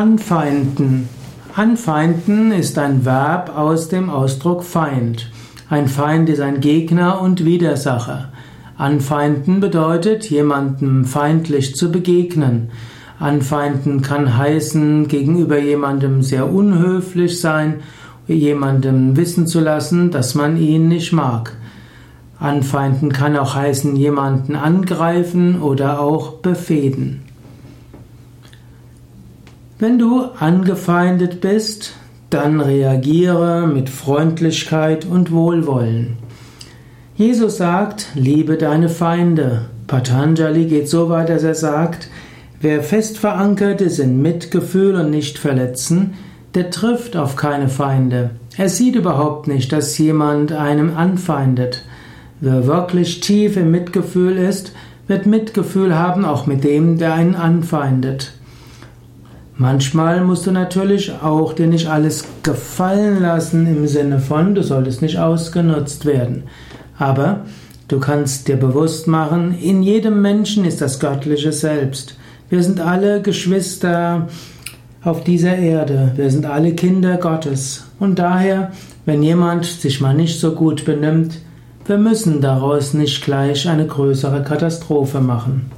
Anfeinden. Anfeinden ist ein Verb aus dem Ausdruck Feind. Ein Feind ist ein Gegner und Widersacher. Anfeinden bedeutet, jemandem feindlich zu begegnen. Anfeinden kann heißen, gegenüber jemandem sehr unhöflich sein, jemandem wissen zu lassen, dass man ihn nicht mag. Anfeinden kann auch heißen, jemanden angreifen oder auch befehden. Wenn du angefeindet bist, dann reagiere mit Freundlichkeit und Wohlwollen. Jesus sagt, liebe deine Feinde. Patanjali geht so weit, dass er sagt, wer fest verankert ist in Mitgefühl und nicht verletzen, der trifft auf keine Feinde. Er sieht überhaupt nicht, dass jemand einem anfeindet. Wer wirklich tief im Mitgefühl ist, wird Mitgefühl haben auch mit dem, der einen anfeindet. Manchmal musst du natürlich auch dir nicht alles gefallen lassen im Sinne von, du solltest nicht ausgenutzt werden. Aber du kannst dir bewusst machen, in jedem Menschen ist das göttliche Selbst. Wir sind alle Geschwister auf dieser Erde. Wir sind alle Kinder Gottes. Und daher, wenn jemand sich mal nicht so gut benimmt, wir müssen daraus nicht gleich eine größere Katastrophe machen.